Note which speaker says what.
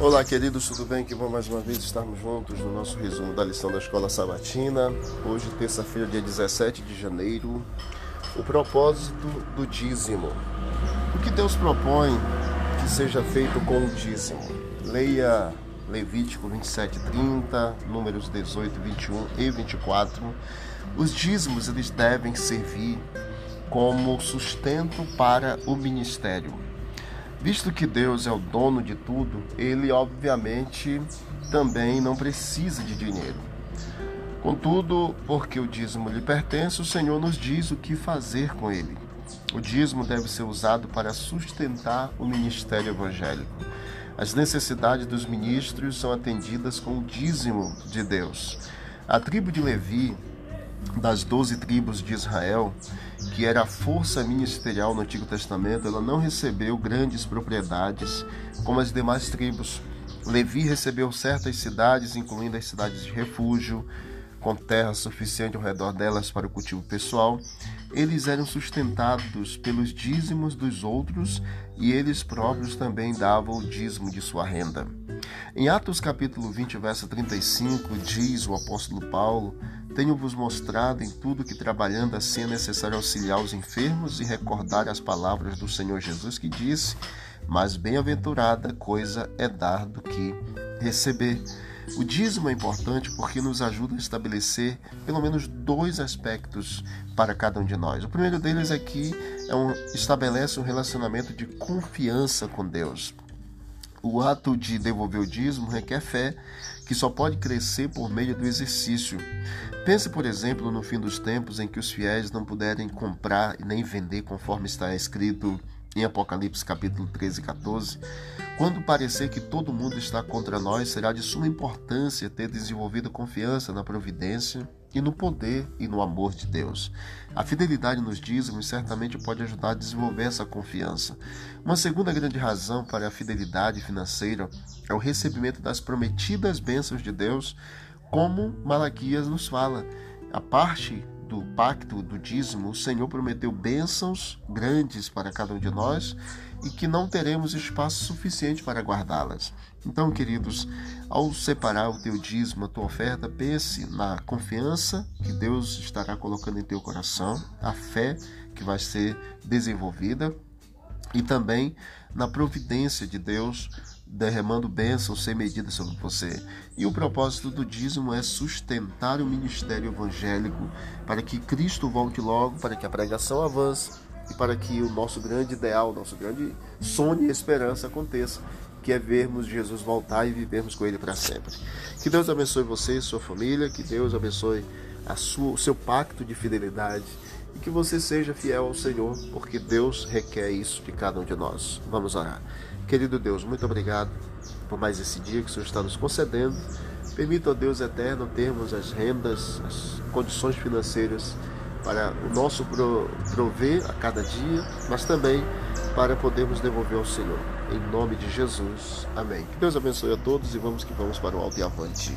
Speaker 1: Olá, queridos, tudo bem? Que bom mais uma vez estarmos juntos no nosso resumo da lição da Escola Sabatina. Hoje, terça-feira, dia 17 de janeiro. O propósito do dízimo. O que Deus propõe que seja feito com o dízimo? Leia Levítico 27, 30, Números 18, 21 e 24. Os dízimos eles devem servir como sustento para o ministério Visto que Deus é o dono de tudo, ele obviamente também não precisa de dinheiro. Contudo, porque o dízimo lhe pertence, o Senhor nos diz o que fazer com ele. O dízimo deve ser usado para sustentar o ministério evangélico. As necessidades dos ministros são atendidas com o dízimo de Deus. A tribo de Levi das doze tribos de Israel, que era a força ministerial no Antigo Testamento, ela não recebeu grandes propriedades como as demais tribos. Levi recebeu certas cidades, incluindo as cidades de refúgio, com terra suficiente ao redor delas para o cultivo pessoal. Eles eram sustentados pelos dízimos dos outros e eles próprios também davam o dízimo de sua renda. Em Atos capítulo 20, verso 35, diz o apóstolo Paulo: Tenho-vos mostrado em tudo que trabalhando assim é necessário auxiliar os enfermos e recordar as palavras do Senhor Jesus que disse: Mas bem-aventurada coisa é dar do que receber. O dízimo é importante porque nos ajuda a estabelecer pelo menos dois aspectos para cada um de nós. O primeiro deles aqui é um, estabelece um relacionamento de confiança com Deus. O ato de devolver o dízimo requer fé, que só pode crescer por meio do exercício. Pense, por exemplo, no fim dos tempos em que os fiéis não puderem comprar nem vender conforme está escrito em Apocalipse capítulo 13 e 14. Quando parecer que todo mundo está contra nós, será de suma importância ter desenvolvido confiança na providência e no poder e no amor de Deus. A fidelidade nos dízimos certamente pode ajudar a desenvolver essa confiança. Uma segunda grande razão para a fidelidade financeira é o recebimento das prometidas bênçãos de Deus, como Malaquias nos fala. A parte do pacto do dízimo, o Senhor prometeu bênçãos grandes para cada um de nós e que não teremos espaço suficiente para guardá-las. Então, queridos, ao separar o teu dízimo, a tua oferta, pense na confiança que Deus estará colocando em teu coração, a fé que vai ser desenvolvida e também na providência de Deus derramando bênçãos sem medida sobre você. E o propósito do dízimo é sustentar o ministério evangélico para que Cristo volte logo, para que a pregação avance e para que o nosso grande ideal, nosso grande sonho e esperança aconteça, que é vermos Jesus voltar e vivermos com Ele para sempre. Que Deus abençoe você e sua família, que Deus abençoe sua, o seu pacto de fidelidade e que você seja fiel ao Senhor, porque Deus requer isso de cada um de nós. Vamos orar. Querido Deus, muito obrigado por mais esse dia que o Senhor está nos concedendo. Permita, ó Deus eterno, termos as rendas, as condições financeiras para o nosso prover a cada dia, mas também para podermos devolver ao Senhor. Em nome de Jesus. Amém. Que Deus abençoe a todos e vamos que vamos para o alto e avante.